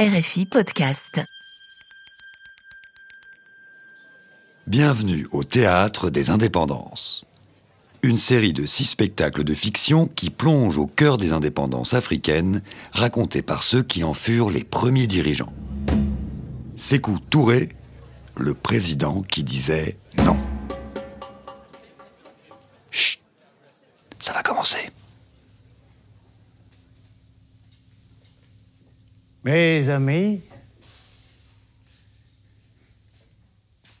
RFI Podcast. Bienvenue au Théâtre des Indépendances. Une série de six spectacles de fiction qui plongent au cœur des indépendances africaines, racontés par ceux qui en furent les premiers dirigeants. Sékou Touré, le président qui disait non. Mes amis,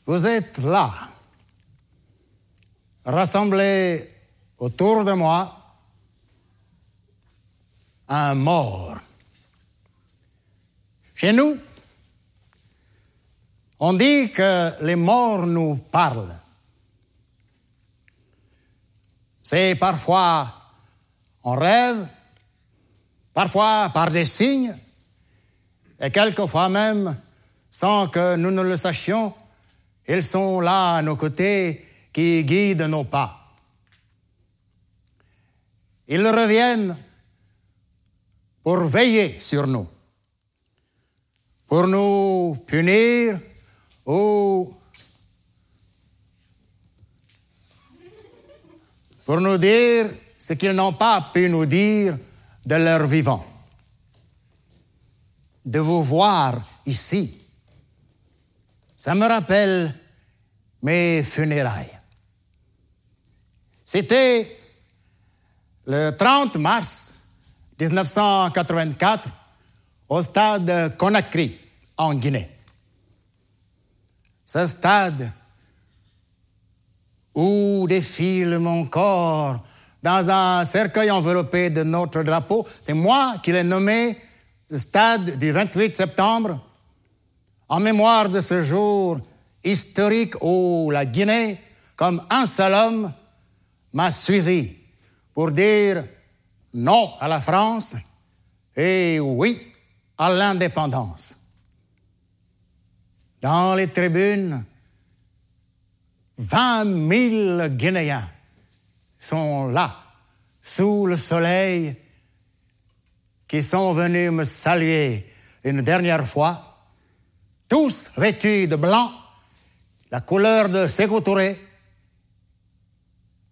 vous êtes là, rassemblés autour de moi, un mort. Chez nous, on dit que les morts nous parlent. C'est parfois en rêve, parfois par des signes, et quelquefois même, sans que nous ne le sachions, ils sont là à nos côtés qui guident nos pas. Ils reviennent pour veiller sur nous, pour nous punir ou pour nous dire ce qu'ils n'ont pas pu nous dire de leur vivant de vous voir ici. Ça me rappelle mes funérailles. C'était le 30 mars 1984 au stade Conakry, en Guinée. Ce stade où défile mon corps dans un cercueil enveloppé de notre drapeau, c'est moi qui l'ai nommé le stade du 28 septembre, en mémoire de ce jour historique où la Guinée, comme un seul homme, m'a suivi pour dire non à la France et oui à l'indépendance. Dans les tribunes, 20 000 Guinéens sont là, sous le soleil, qui sont venus me saluer une dernière fois, tous vêtus de blanc, la couleur de Sékou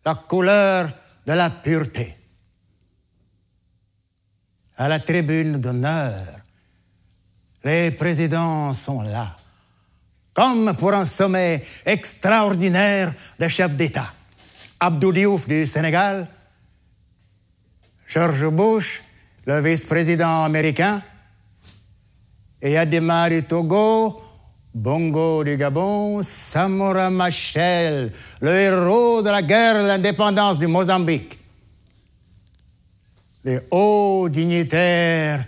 la couleur de la pureté. À la tribune d'honneur, les présidents sont là, comme pour un sommet extraordinaire de chefs d'État. Abdou Diouf du Sénégal, George Bush le vice-président américain, et Adema du Togo, Bongo du Gabon, Samora Machel, le héros de la guerre de l'indépendance du Mozambique, les hauts dignitaires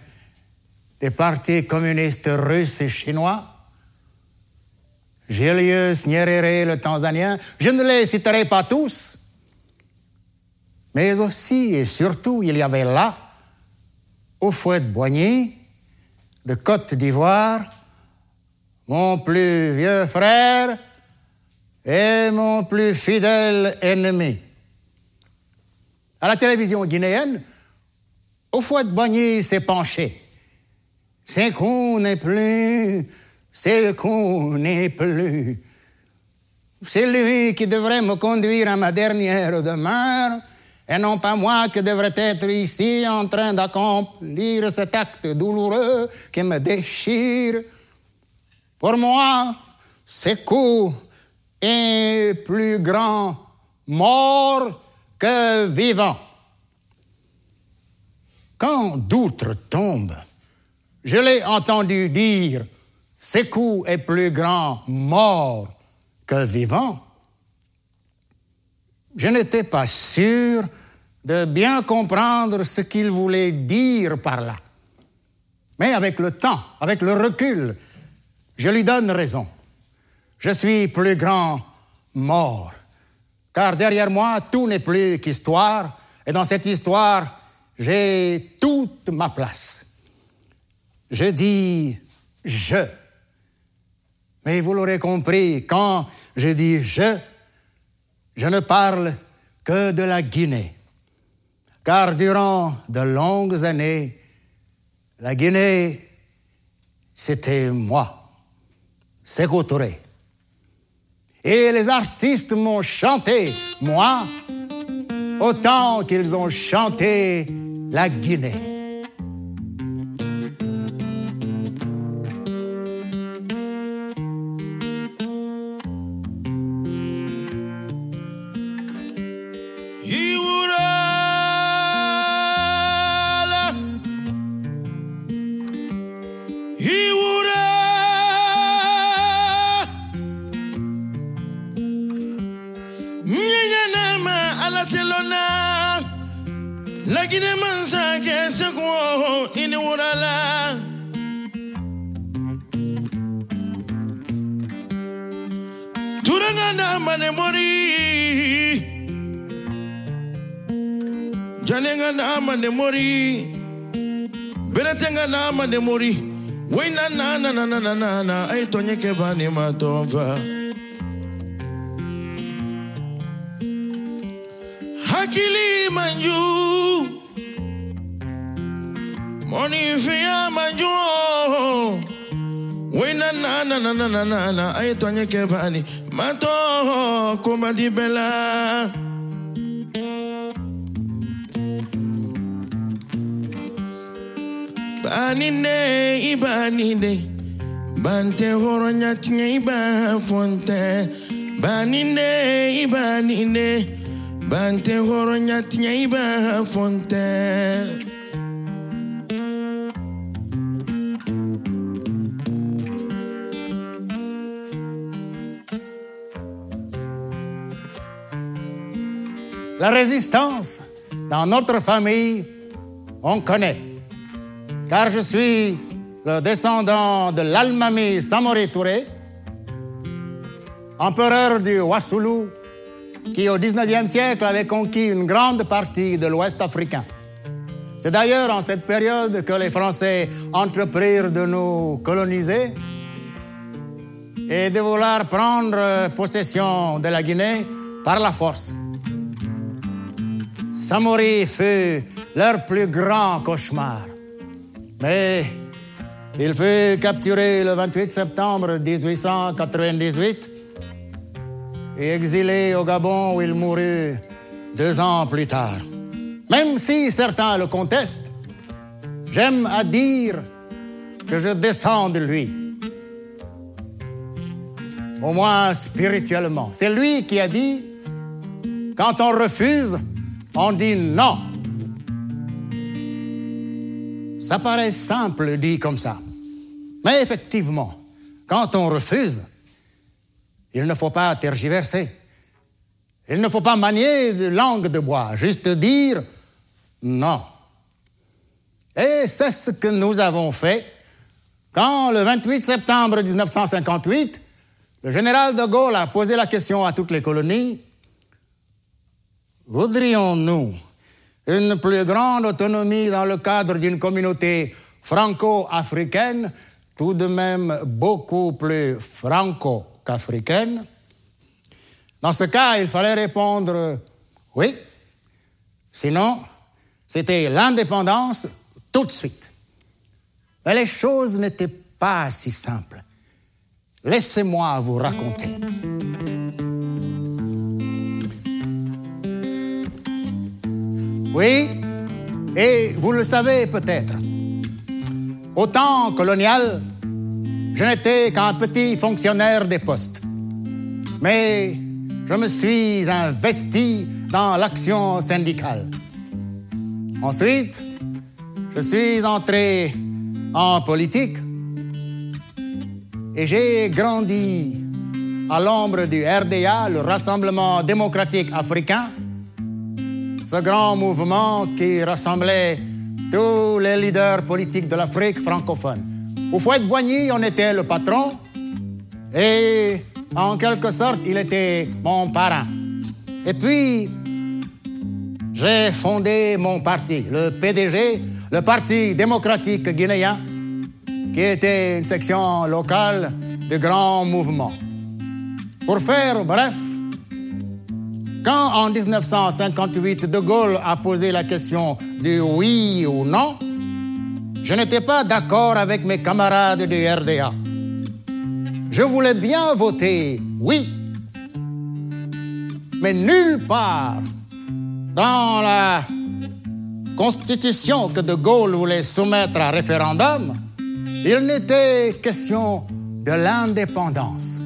des partis communistes russes et chinois, Julius Nyerere, le Tanzanien, je ne les citerai pas tous, mais aussi et surtout, il y avait là au fouet de Boigny, de Côte d'Ivoire, mon plus vieux frère et mon plus fidèle ennemi. À la télévision guinéenne, au fouet de Boigny s'est penché. C'est qu'on n'est plus, c'est qu'on n'est plus. C'est lui qui devrait me conduire à ma dernière demeure et non pas moi qui devrais être ici en train d'accomplir cet acte douloureux qui me déchire. Pour moi, coup est plus grand mort que vivant. Quand d'outre tombe, je l'ai entendu dire, coup est plus grand mort que vivant. Je n'étais pas sûr de bien comprendre ce qu'il voulait dire par là. Mais avec le temps, avec le recul, je lui donne raison. Je suis plus grand mort, car derrière moi, tout n'est plus qu'histoire, et dans cette histoire, j'ai toute ma place. Je dis je. Mais vous l'aurez compris, quand je dis je, je ne parle que de la Guinée car durant de longues années, la Guinée c'était moi, Sékou Touré. Et les artistes m'ont chanté, moi, autant qu'ils ont chanté la Guinée. jana mane mori janenga na mane mori beretenga na mane mori wena na na na na na na ai tonye ke bani matova. hakili manju moni fia manju wena na na na na na na ai tonye ke bani ma to kumba di bela banine ibanine. Bante horonya tinga iba fonte banine ibanine. Bante horonya tinga iba fonte La résistance, dans notre famille, on connaît car je suis le descendant de l'Almami Samori Touré, empereur du Wassoulou, qui au XIXe siècle avait conquis une grande partie de l'Ouest africain. C'est d'ailleurs en cette période que les Français entreprirent de nous coloniser et de vouloir prendre possession de la Guinée par la force. Samori fut leur plus grand cauchemar. Mais il fut capturé le 28 septembre 1898 et exilé au Gabon où il mourut deux ans plus tard. Même si certains le contestent, j'aime à dire que je descends de lui. Au moins spirituellement. C'est lui qui a dit, quand on refuse, on dit non. Ça paraît simple dit comme ça. Mais effectivement, quand on refuse, il ne faut pas tergiverser. Il ne faut pas manier de langue de bois, juste dire non. Et c'est ce que nous avons fait quand, le 28 septembre 1958, le général de Gaulle a posé la question à toutes les colonies, voudrions-nous une plus grande autonomie dans le cadre d'une communauté franco-africaine, tout de même beaucoup plus franco qu'africaine. Dans ce cas, il fallait répondre oui. Sinon, c'était l'indépendance tout de suite. Mais les choses n'étaient pas si simples. Laissez-moi vous raconter. Oui, et vous le savez peut-être, au temps colonial, je n'étais qu'un petit fonctionnaire des postes. Mais je me suis investi dans l'action syndicale. Ensuite, je suis entré en politique et j'ai grandi à l'ombre du RDA, le Rassemblement démocratique africain, ce grand mouvement qui rassemblait tous les leaders politiques de l'Afrique francophone. Au fouet de Boigny, on était le patron et en quelque sorte, il était mon parrain. Et puis, j'ai fondé mon parti, le PDG, le Parti démocratique guinéen, qui était une section locale du grand mouvement. Pour faire bref, quand en 1958 De Gaulle a posé la question du oui ou non, je n'étais pas d'accord avec mes camarades du RDA. Je voulais bien voter oui, mais nulle part dans la constitution que De Gaulle voulait soumettre à référendum, il n'était question de l'indépendance.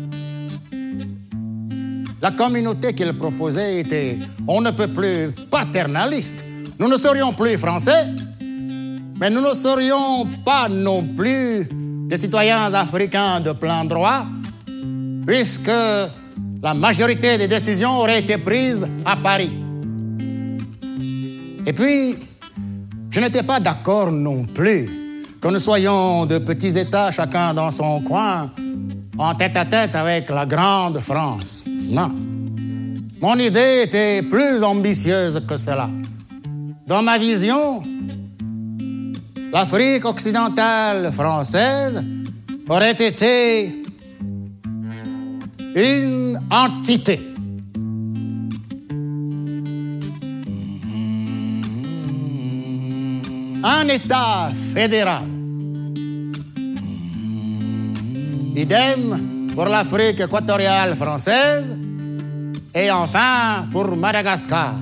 La communauté qu'il proposait était, on ne peut plus paternaliste. Nous ne serions plus français, mais nous ne serions pas non plus des citoyens africains de plein droit, puisque la majorité des décisions auraient été prises à Paris. Et puis, je n'étais pas d'accord non plus que nous soyons de petits États, chacun dans son coin, en tête à tête avec la grande France. Non. Mon idée était plus ambitieuse que cela. Dans ma vision, l'Afrique occidentale française aurait été une entité. Un État fédéral. Idem pour l'Afrique équatoriale française et enfin pour Madagascar.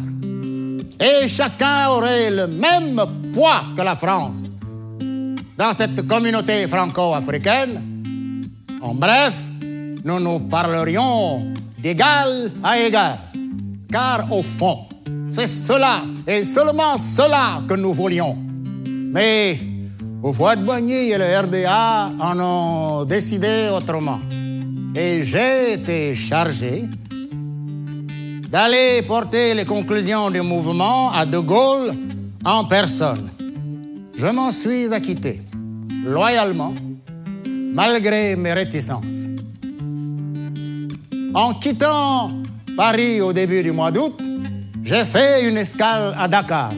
Et chacun aurait le même poids que la France dans cette communauté franco-africaine. En bref, nous nous parlerions d'égal à égal. Car au fond, c'est cela et seulement cela que nous voulions. Mais au foie de Boigny et le RDA en ont décidé autrement. Et j'ai été chargé d'aller porter les conclusions du mouvement à De Gaulle en personne. Je m'en suis acquitté, loyalement, malgré mes réticences. En quittant Paris au début du mois d'août, j'ai fait une escale à Dakar.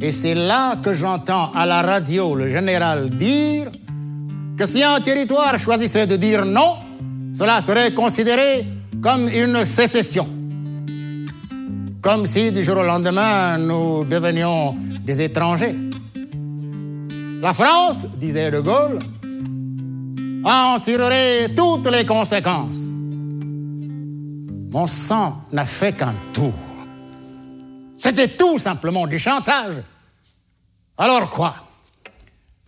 Et c'est là que j'entends à la radio le général dire que si un territoire choisissait de dire non, cela serait considéré comme une sécession. Comme si du jour au lendemain, nous devenions des étrangers. La France, disait De Gaulle, en tirerait toutes les conséquences. Mon sang n'a fait qu'un tour. C'était tout simplement du chantage. Alors quoi?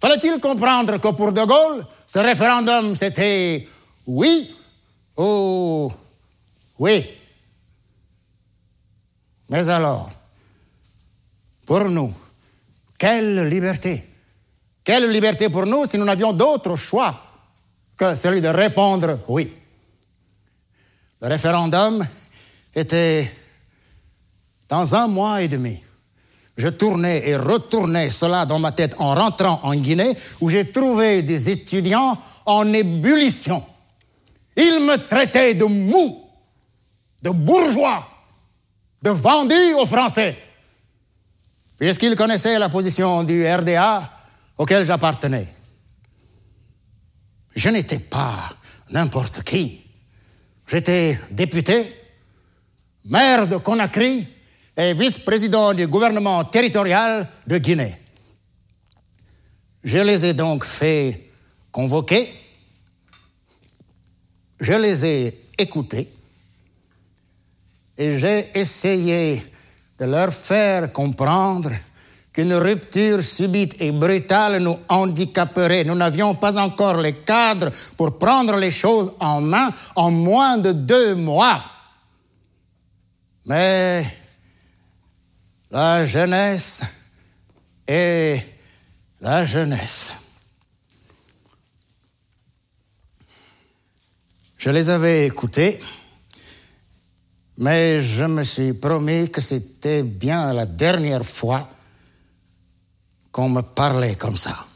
Fallait-il comprendre que pour De Gaulle, ce référendum, c'était oui ou oui? Mais alors, pour nous, quelle liberté? Quelle liberté pour nous si nous n'avions d'autre choix que celui de répondre oui? Le référendum était dans un mois et demi. Je tournais et retournais cela dans ma tête en rentrant en Guinée, où j'ai trouvé des étudiants en ébullition. Ils me traitaient de mou, de bourgeois, de vendu aux Français, puisqu'ils connaissaient la position du RDA auquel j'appartenais. Je n'étais pas n'importe qui. J'étais député, maire de Conakry et vice-président du gouvernement territorial de Guinée. Je les ai donc fait convoquer, je les ai écoutés et j'ai essayé de leur faire comprendre qu'une rupture subite et brutale nous handicaperait. Nous n'avions pas encore les cadres pour prendre les choses en main en moins de deux mois. Mais la jeunesse est la jeunesse. Je les avais écoutés, mais je me suis promis que c'était bien la dernière fois qu'on me parlait comme ça.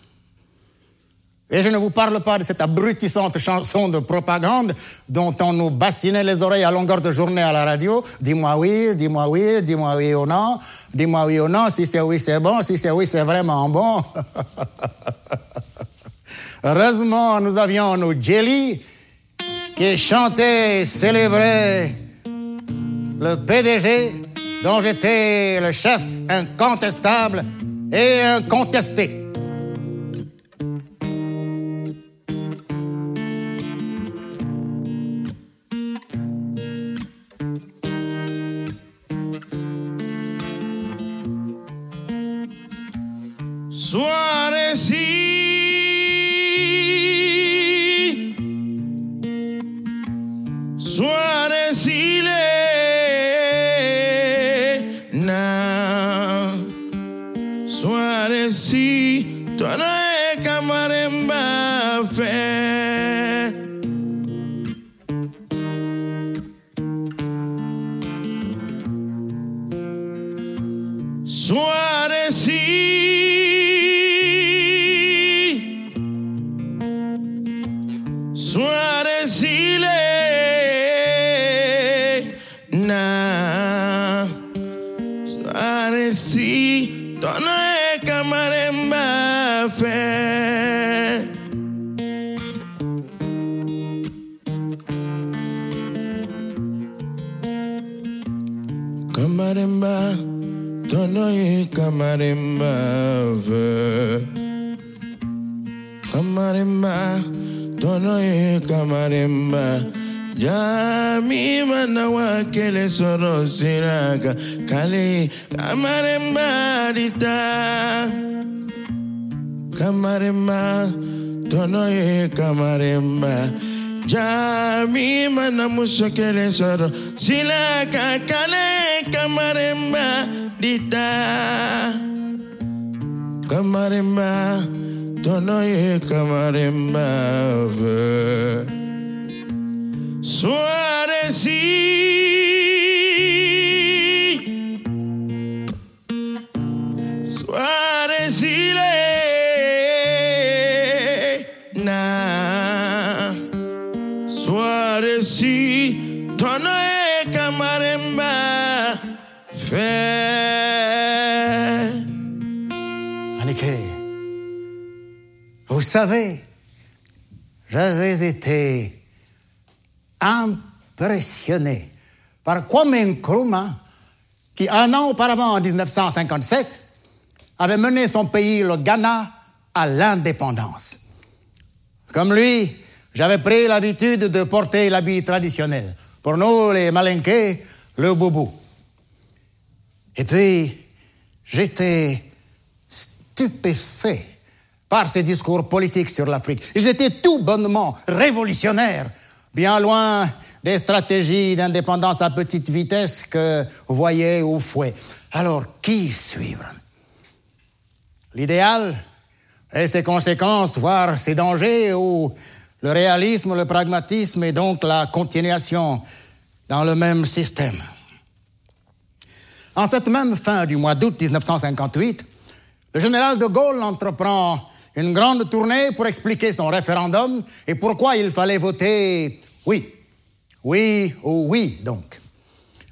Et je ne vous parle pas de cette abrutissante chanson de propagande dont on nous bassinait les oreilles à longueur de journée à la radio. Dis-moi oui, dis-moi oui, dis-moi oui ou non. Dis-moi oui ou non. Si c'est oui, c'est bon. Si c'est oui, c'est vraiment bon. Heureusement, nous avions nos jelly qui chantaient célébraient le PDG dont j'étais le chef incontestable et incontesté. 日との絵かまれんばフェ Kamarimba, tono ye kamarimba ve. Kamarimba, tono ye kamarimba. Jami mana wa kele soro siraga kale kamaremba dita. Kamaremba tono ye kamaremba. Jami mana muso kele soro silaka kale kamaremba dita. Kamaremba tono ye kamaremba. Suarezi Suarezile na Suarezi Tono e kamaremba fe Anniké, vous savez, j'avais été impressionné par Kwame Nkrumah, qui un an auparavant, en 1957, avait mené son pays, le Ghana, à l'indépendance. Comme lui, j'avais pris l'habitude de porter l'habit traditionnel. Pour nous, les Malinqués, le boubou. Et puis, j'étais stupéfait par ces discours politiques sur l'Afrique. Ils étaient tout bonnement révolutionnaires, bien loin des stratégies d'indépendance à petite vitesse que vous voyez au fouet. Alors, qui suivre? L'idéal et ses conséquences, voire ses dangers, ou le réalisme, le pragmatisme et donc la continuation dans le même système. En cette même fin du mois d'août 1958, le général de Gaulle entreprend une grande tournée pour expliquer son référendum et pourquoi il fallait voter oui. Oui ou oui, donc.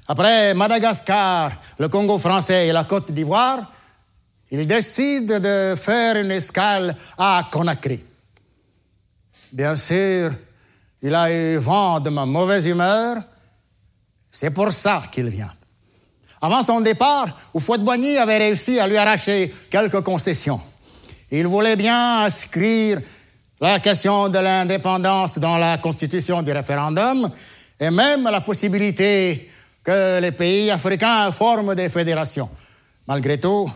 Après Madagascar, le Congo français et la Côte d'Ivoire, il décide de faire une escale à Conakry. Bien sûr, il a eu vent de ma mauvaise humeur. C'est pour ça qu'il vient. Avant son départ, Houphouët-Boigny avait réussi à lui arracher quelques concessions. Il voulait bien inscrire la question de l'indépendance dans la constitution du référendum et même la possibilité que les pays africains forment des fédérations. Malgré tout,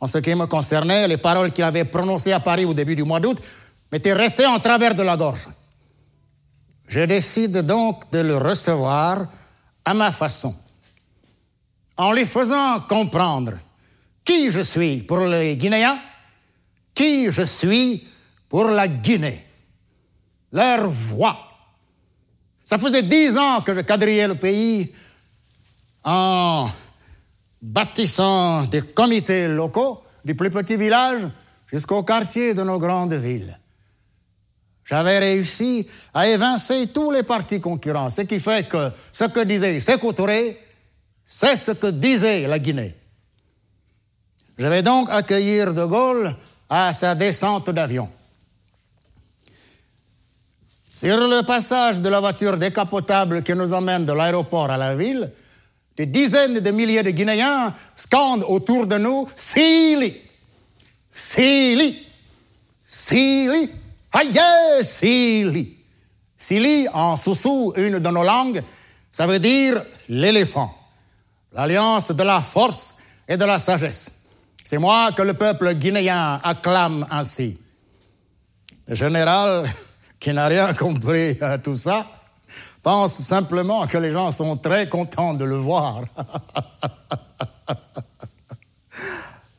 en ce qui me concernait, les paroles qu'il avait prononcées à Paris au début du mois d'août m'étaient restées en travers de la gorge. Je décide donc de le recevoir à ma façon, en lui faisant comprendre qui je suis pour les Guinéens, qui je suis pour la Guinée, leur voix. Ça faisait dix ans que je quadrillais le pays en bâtissant des comités locaux, du plus petit village jusqu'au quartier de nos grandes villes. J'avais réussi à évincer tous les partis concurrents, ce qui fait que ce que disait Sékou c'est ce que disait la Guinée. Je vais donc accueillir De Gaulle à sa descente d'avion. Sur le passage de la voiture décapotable qui nous emmène de l'aéroport à la ville, des dizaines de milliers de Guinéens scandent autour de nous Sili, Sili, Sili, aïe, Sili. Sili, en sous une de nos langues, ça veut dire l'éléphant, l'alliance de la force et de la sagesse. C'est moi que le peuple guinéen acclame ainsi. Général, qui n'a rien compris à tout ça, pense simplement que les gens sont très contents de le voir.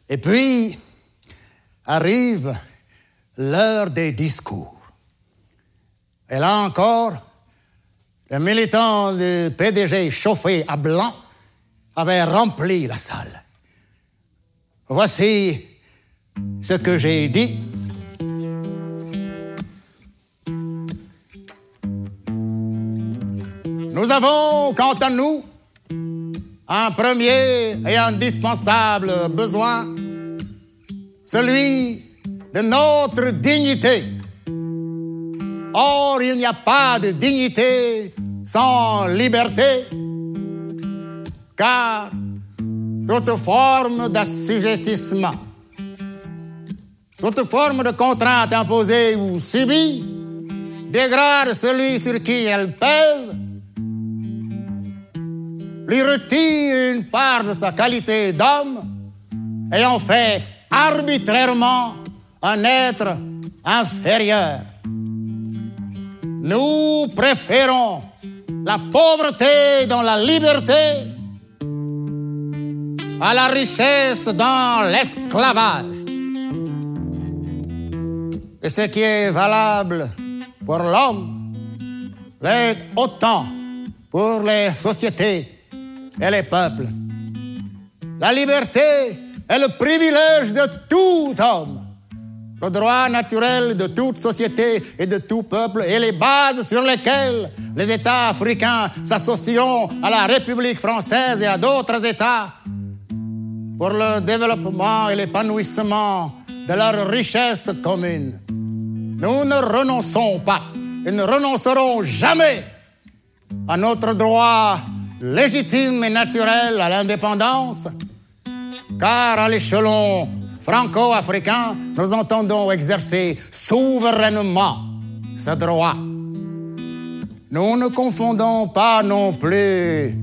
Et puis arrive l'heure des discours. Et là encore, le militant du PDG chauffé à blanc avait rempli la salle. Voici ce que j'ai dit. Nous avons, quant à nous, un premier et indispensable besoin, celui de notre dignité. Or, il n'y a pas de dignité sans liberté, car toute forme d'assujettissement, toute forme de contrainte imposée ou subie dégrade celui sur qui elle pèse, lui retire une part de sa qualité d'homme et en fait arbitrairement un être inférieur. Nous préférons la pauvreté dans la liberté à la richesse dans l'esclavage. Et ce qui est valable pour l'homme l'est autant pour les sociétés et les peuples. La liberté est le privilège de tout homme, le droit naturel de toute société et de tout peuple et les bases sur lesquelles les États africains s'associeront à la République française et à d'autres États pour le développement et l'épanouissement de leur richesse commune. Nous ne renonçons pas et ne renoncerons jamais à notre droit légitime et naturel à l'indépendance, car à l'échelon franco-africain, nous entendons exercer souverainement ce droit. Nous ne confondons pas non plus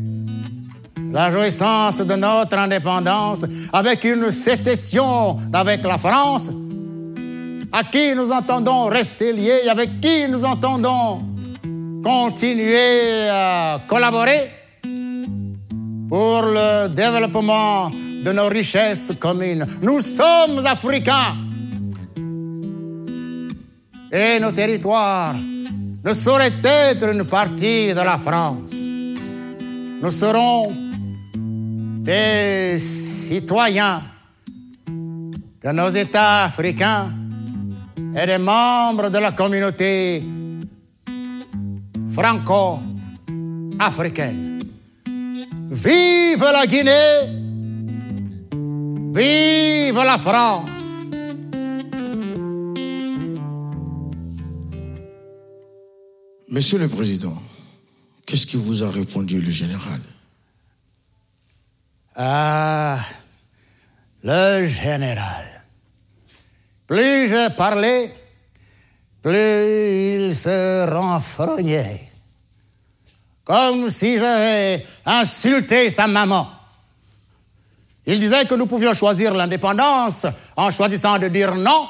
la jouissance de notre indépendance avec une sécession avec la France, à qui nous entendons rester liés avec qui nous entendons continuer à collaborer pour le développement de nos richesses communes. Nous sommes africains et nos territoires ne sauraient être une partie de la France. Nous serons des citoyens de nos États africains et des membres de la communauté franco-africaine. Vive la Guinée, vive la France. Monsieur le Président, qu'est-ce qui vous a répondu le général? Ah, le général. Plus je parlais, plus il se renfrognait. Comme si j'avais insulté sa maman. Il disait que nous pouvions choisir l'indépendance en choisissant de dire non.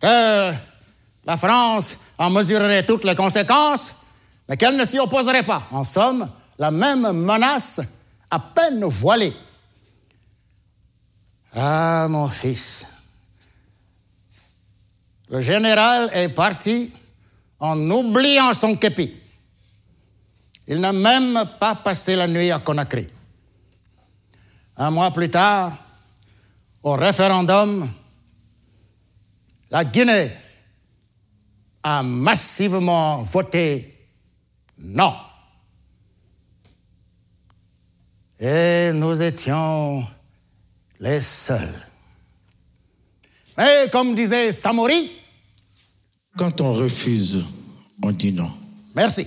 Que la France en mesurerait toutes les conséquences, mais qu'elle ne s'y opposerait pas. En somme, la même menace à peine voilée. Ah, mon fils, le général est parti en oubliant son képi. Il n'a même pas passé la nuit à Conakry. Un mois plus tard, au référendum, la Guinée a massivement voté non. Et nous étions les seuls. Mais comme disait Samori, Quand on refuse, on dit non. merci.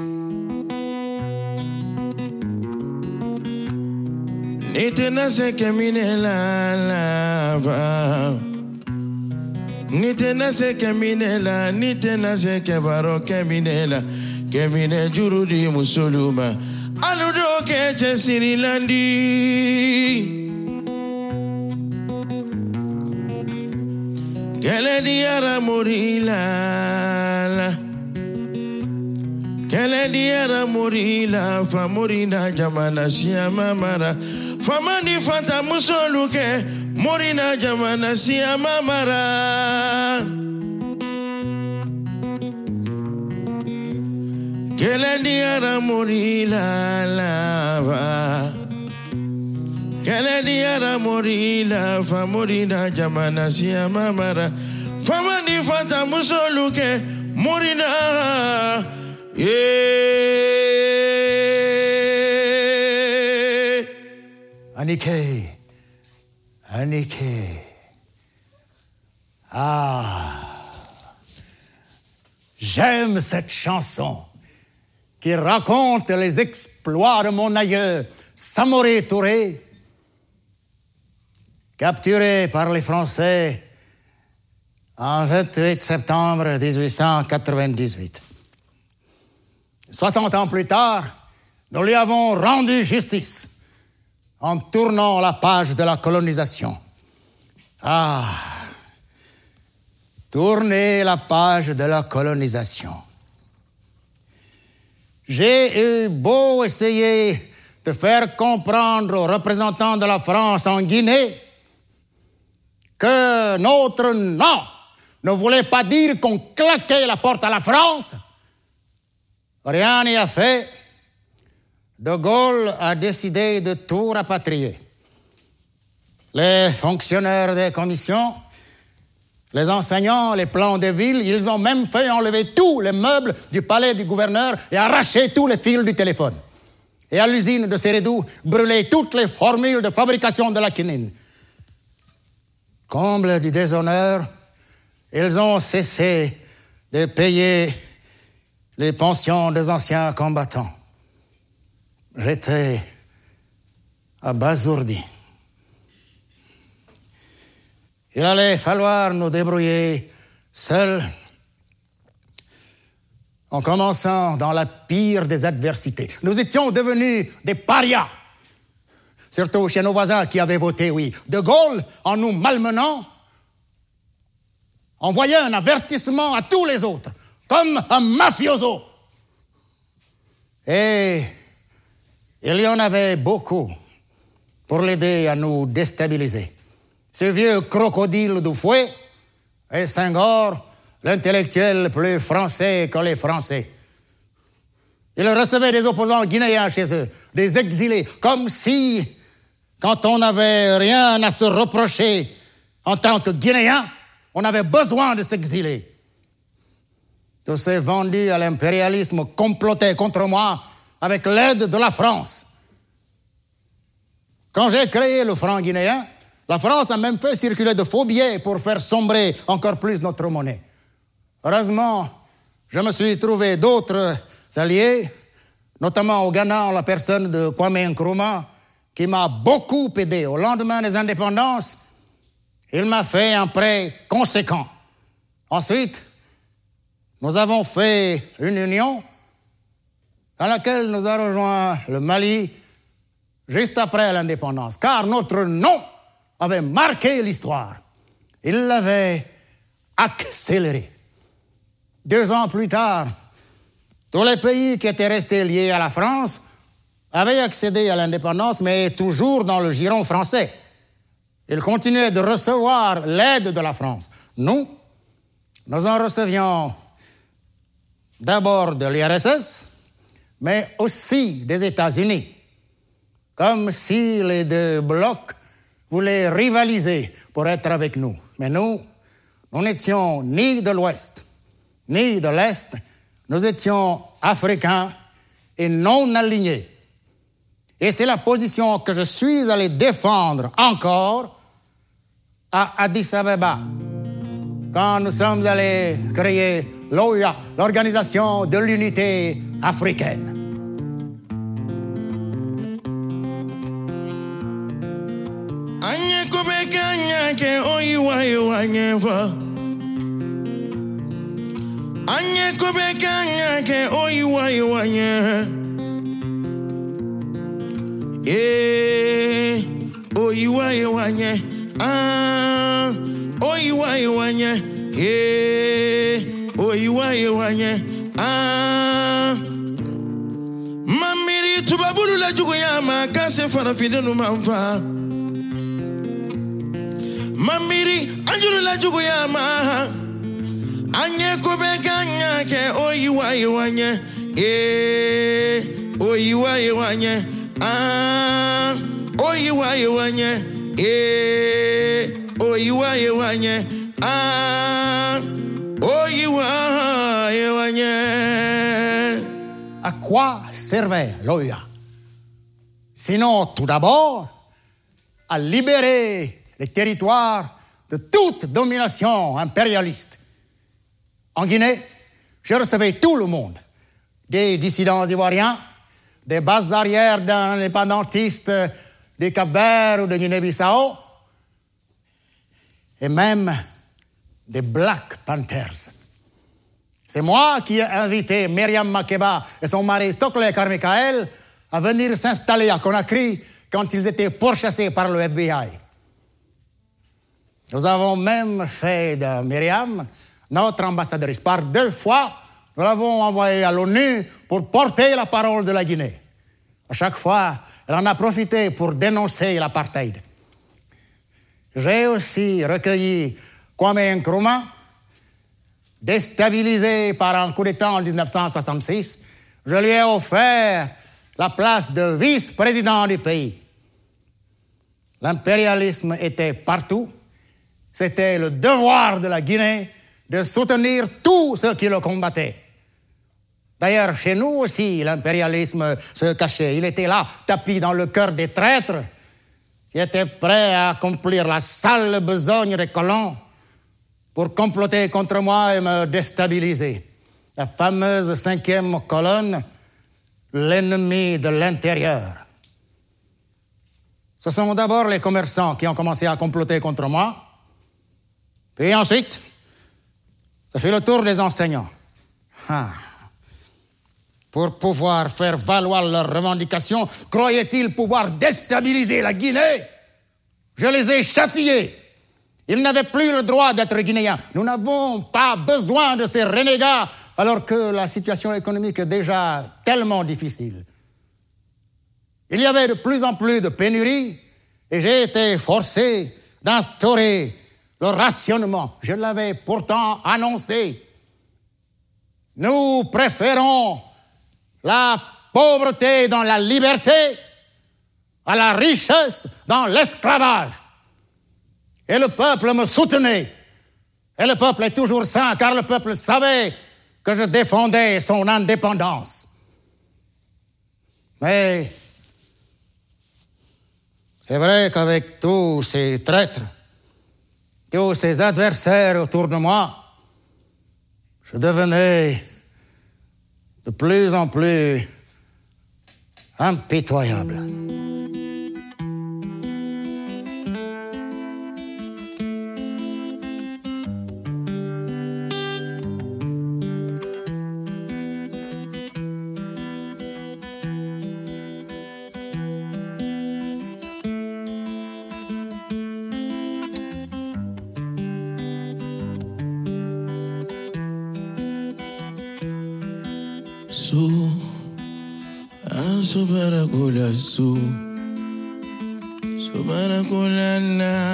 Nitena se camine la lava. Nitena se camine la, nitena se que varo camine la, camine juru di musuluma. Aludo que te sirilandi. Kele diara morila. Kele diara morila, famorina jamana siama mara famani fanta musoluke morina jamana siyama mara kɛlɛdiyara mori la laban kɛlɛdiyara mori la fa morina jamana siyama mara famani fanta musolu morina yeah. Anniké, Anniké. Ah, j'aime cette chanson qui raconte les exploits de mon aïeul Samoré Touré, capturé par les Français en 28 septembre 1898. 60 ans plus tard, nous lui avons rendu justice en tournant la page de la colonisation. Ah, tourner la page de la colonisation. J'ai eu beau essayer de faire comprendre aux représentants de la France en Guinée que notre non ne voulait pas dire qu'on claquait la porte à la France. Rien n'y a fait. De Gaulle a décidé de tout rapatrier. Les fonctionnaires des commissions, les enseignants, les plans de ville, ils ont même fait enlever tous les meubles du palais du gouverneur et arracher tous les fils du téléphone. Et à l'usine de Sérédou, brûler toutes les formules de fabrication de la quinine. Comble du déshonneur, ils ont cessé de payer les pensions des anciens combattants. J'étais abasourdi. Il allait falloir nous débrouiller seuls en commençant dans la pire des adversités. Nous étions devenus des parias, surtout chez nos voisins qui avaient voté oui. De Gaulle, en nous malmenant, envoyait un avertissement à tous les autres, comme un mafioso. Et il y en avait beaucoup pour l'aider à nous déstabiliser. Ce vieux crocodile du fouet et Senghor, l'intellectuel plus français que les Français. Il recevait des opposants guinéens chez eux, des exilés, comme si, quand on n'avait rien à se reprocher en tant que Guinéen, on avait besoin de s'exiler. Tous ces vendus à l'impérialisme complotaient contre moi avec l'aide de la France. Quand j'ai créé le franc guinéen, la France a même fait circuler de faux billets pour faire sombrer encore plus notre monnaie. Heureusement, je me suis trouvé d'autres alliés, notamment au Ghana la personne de Kwame Nkrumah, qui m'a beaucoup aidé. Au lendemain des indépendances, il m'a fait un prêt conséquent. Ensuite, nous avons fait une union dans laquelle nous a rejoint le Mali juste après l'indépendance, car notre nom avait marqué l'histoire. Il l'avait accéléré. Deux ans plus tard, tous les pays qui étaient restés liés à la France avaient accédé à l'indépendance, mais toujours dans le giron français. Ils continuaient de recevoir l'aide de la France. Nous, nous en recevions d'abord de l'IRSS, mais aussi des États-Unis, comme si les deux blocs voulaient rivaliser pour être avec nous. Mais nous, nous n'étions ni de l'Ouest, ni de l'Est, nous étions africains et non alignés. Et c'est la position que je suis allé défendre encore à Addis Abeba, quand nous sommes allés créer l'OUA, l'Organisation de l'Unité africaine. anya kobeka anya ke oyiwa yiwa nye ee oyiwa yiwa nye eh, ah oyiwa yiwa nye ee eh, oyiwa yiwa nye ah. Ma miiri tubabulu la juguya ma ka se farafinnenu ma n fa ma miiri an juru la juguya ma. An ɲɛ ko bɛ k'an ɲ'a kɛ o yi wa ye wa ɲɛ ee o yi wa ye wa ɲɛ aa o yi wa ye wa wa yi wa. À quoi servait l'OUA Sinon, tout d'abord, à libérer les territoires de toute domination impérialiste. En Guinée, je recevais tout le monde, des dissidents ivoiriens, des bases arrières d'un indépendantiste du Cap-Vert ou de Guinée-Bissau, et même des Black Panthers. C'est moi qui ai invité Myriam Makeba et son mari Stockley Carmichael à venir s'installer à Conakry quand ils étaient pourchassés par le FBI. Nous avons même fait de Myriam notre ambassadrice. Par deux fois, nous l'avons envoyée à l'ONU pour porter la parole de la Guinée. À chaque fois, elle en a profité pour dénoncer l'apartheid. J'ai aussi recueilli Kwame Nkrumah, déstabilisé par un coup d'État en 1966. Je lui ai offert la place de vice-président du pays. L'impérialisme était partout. C'était le devoir de la Guinée de soutenir tous ceux qui le combattaient. D'ailleurs, chez nous aussi, l'impérialisme se cachait. Il était là, tapis dans le cœur des traîtres, qui étaient prêts à accomplir la sale besogne des colons pour comploter contre moi et me déstabiliser. La fameuse cinquième colonne, l'ennemi de l'intérieur. Ce sont d'abord les commerçants qui ont commencé à comploter contre moi. Puis ensuite, ça fait le tour des enseignants. Ah. Pour pouvoir faire valoir leurs revendications, croyaient-ils pouvoir déstabiliser la Guinée? Je les ai châtiés. Ils n'avaient plus le droit d'être guinéens. Nous n'avons pas besoin de ces renégats alors que la situation économique est déjà tellement difficile. Il y avait de plus en plus de pénuries et j'ai été forcé d'instaurer le rationnement. Je l'avais pourtant annoncé. Nous préférons la pauvreté dans la liberté à la richesse dans l'esclavage. Et le peuple me soutenait. Et le peuple est toujours saint car le peuple savait que je défendais son indépendance. Mais c'est vrai qu'avec tous ces traîtres, tous ces adversaires autour de moi, je devenais de plus en plus impitoyable. su para azul, su na.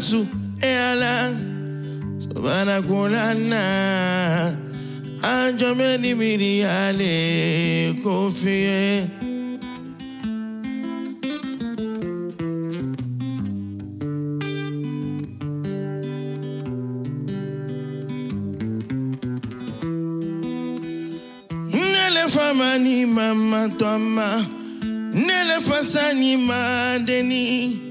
ala subana kulana anjome ni miri ale kofiye nele fama ni mama toma nele fasani madeni.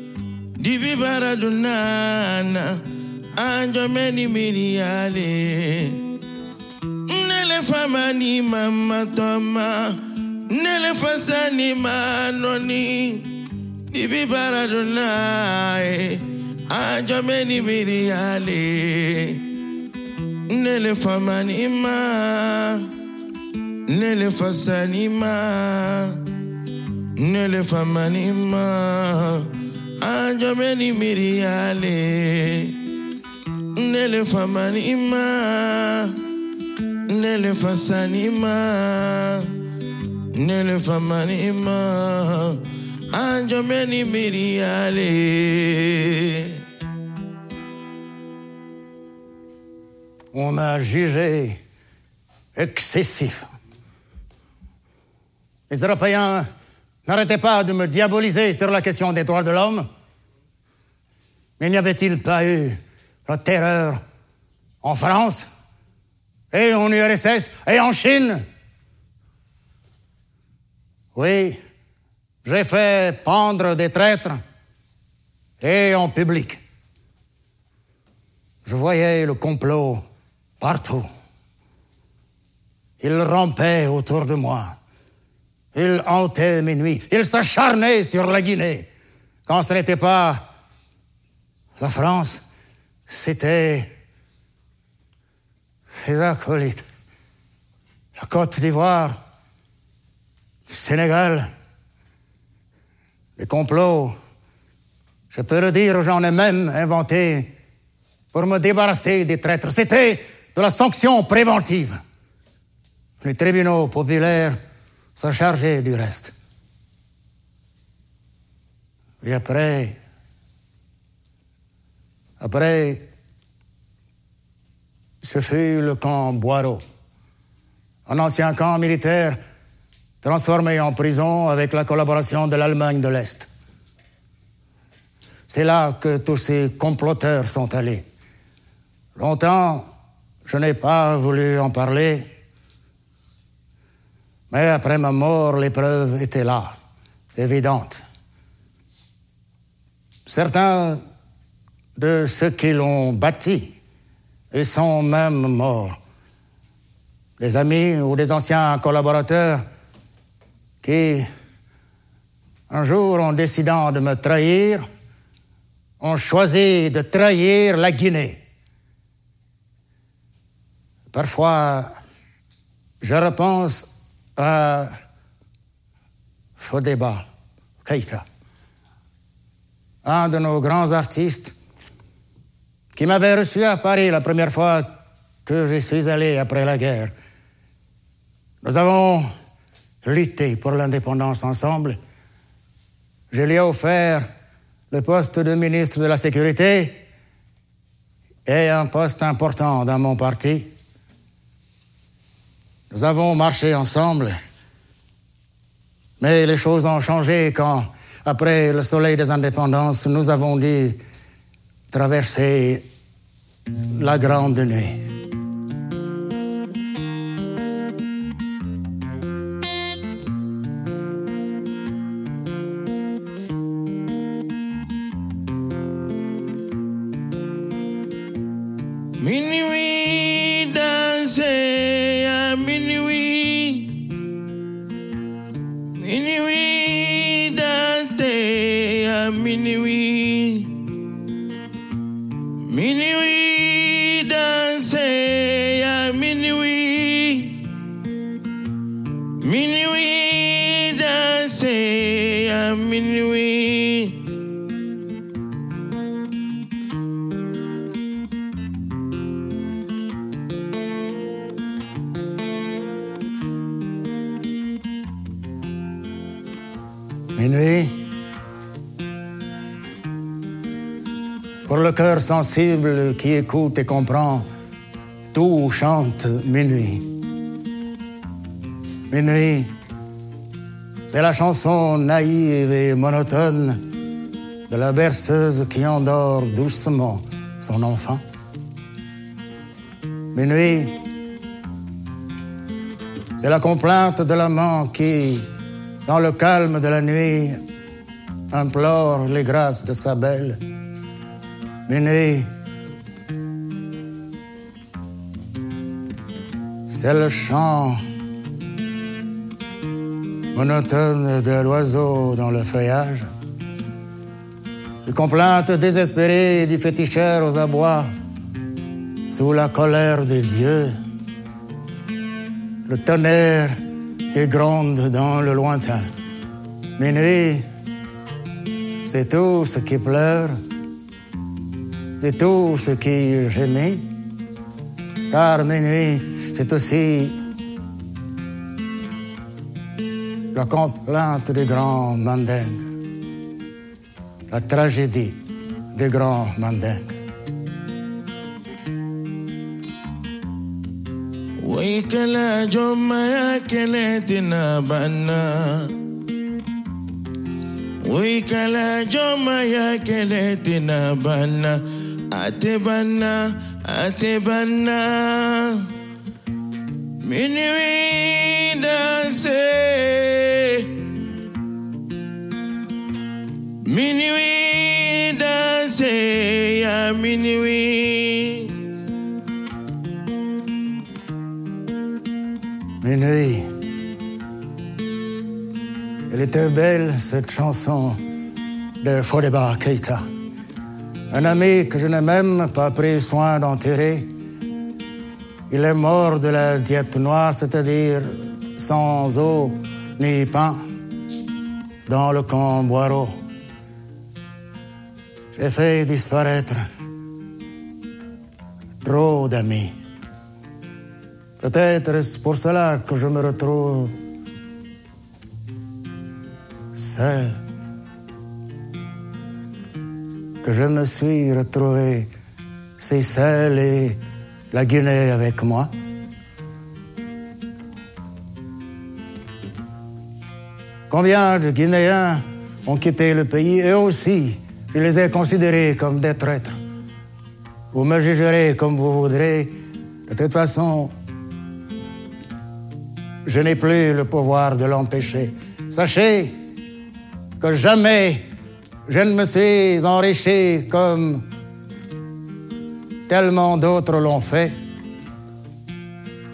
Dibi bara dunana Anjo meni miriale Nele fama ni mama toma Nele fasa ni manoni. Dibi bara dunana Anjo meni miriale Nele fama ni ma Nele fasanima Nele famanima Anjameni miriale. Nele famanima Nele fasanima Nele famanima Anjameni miriale. On m'a jugé excessif. Les Européens n'arrêtaient pas de me diaboliser sur la question des droits de l'homme. Mais n'y avait-il pas eu la terreur en France et en URSS et en Chine? Oui, j'ai fait pendre des traîtres et en public. Je voyais le complot partout. Il rampait autour de moi. Il hantait mes nuits. Il s'acharnait sur la Guinée. Quand ce n'était pas la France, c'était ses acolytes. La Côte d'Ivoire, le Sénégal, les complots. Je peux le dire, j'en ai même inventé pour me débarrasser des traîtres. C'était de la sanction préventive. Les tribunaux populaires se chargeaient du reste. Et après, après, ce fut le camp Boireau, un ancien camp militaire transformé en prison avec la collaboration de l'Allemagne de l'Est. C'est là que tous ces comploteurs sont allés. Longtemps, je n'ai pas voulu en parler, mais après ma mort, les preuves étaient là, évidentes. Certains de ceux qui l'ont bâti, ils sont même morts. Des amis ou des anciens collaborateurs qui, un jour, en décidant de me trahir, ont choisi de trahir la Guinée. Parfois, je repense à Fodeba Keïta, un de nos grands artistes qui m'avait reçu à Paris la première fois que je suis allé après la guerre. Nous avons lutté pour l'indépendance ensemble. Je lui ai offert le poste de ministre de la Sécurité et un poste important dans mon parti. Nous avons marché ensemble, mais les choses ont changé quand, après le soleil des indépendances, nous avons dû traverser la grande nuit. Minuit. Minuit. Pour le cœur sensible qui écoute et comprend, tout chante minuit. Minuit, c'est la chanson naïve et monotone de la berceuse qui endort doucement son enfant. Minuit, c'est la complainte de l'amant qui, dans le calme de la nuit, implore les grâces de sa belle. Minuit, c'est le chant monotone de l'oiseau dans le feuillage, les complaintes désespérées du féticheur aux abois, sous la colère de Dieu, le tonnerre qui gronde dans le lointain. Minuit, c'est tout ce qui pleure, c'est tout ce qui gémit, car minuit, c'est aussi la complainte des grands mandingues, la tragédie des grands mandingues. Wai kala joma ya kele tina banna. Wai kala joma ya kele tina banna. Ate banna. Minuit danser. Danser, ya minuit. Minuit. Elle était belle, cette chanson de Fodeba Keita. Un ami que je n'ai même pas pris soin d'enterrer. Il est mort de la diète noire, c'est-à-dire sans eau ni pain, dans le camp Boireau. J'ai fait disparaître trop d'amis. Peut-être est-ce pour cela que je me retrouve seul. Que je me suis retrouvé si seul et la Guinée avec moi. Combien de Guinéens ont quitté le pays? Eux aussi, je les ai considérés comme des traîtres. Vous me jugerez comme vous voudrez. De toute façon, je n'ai plus le pouvoir de l'empêcher. Sachez que jamais je ne me suis enrichi comme tellement d'autres l'ont fait.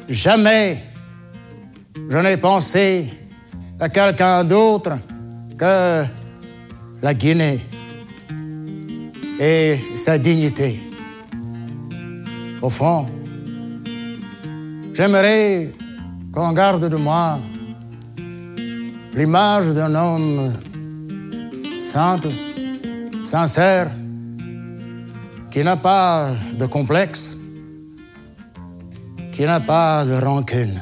Jamais je n'ai pensé à quelqu'un d'autre que la Guinée et sa dignité. Au fond, j'aimerais qu'on garde de moi l'image d'un homme simple, sincère, qui n'a pas de complexe, qui n'a pas de rancune.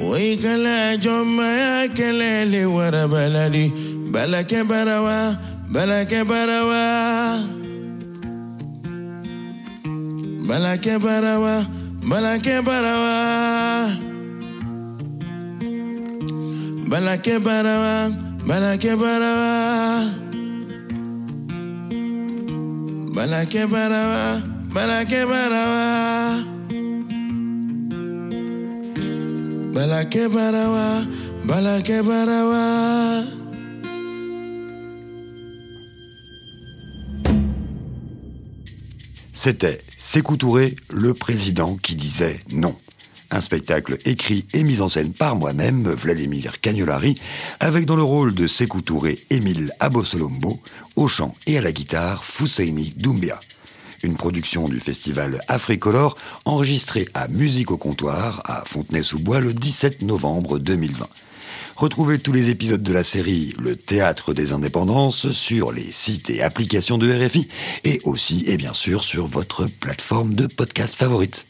ويكلا جمع كلالي ورا بلدي بلك بروا بلك بروا بلك بروا بلك بروا بلك بروا بلك بروا بلك بروا بلك بروا C'était Sékou Touré, le président qui disait non. Un spectacle écrit et mis en scène par moi-même, Vladimir Cagnolari, avec dans le rôle de Sékou Touré, Émile Abosolombo, au chant et à la guitare, Fousseini Doumbia. Une production du festival Africolor, enregistrée à Musique au Comptoir, à Fontenay-sous-Bois, le 17 novembre 2020. Retrouvez tous les épisodes de la série Le Théâtre des Indépendances sur les sites et applications de RFI et aussi et bien sûr sur votre plateforme de podcast favorite.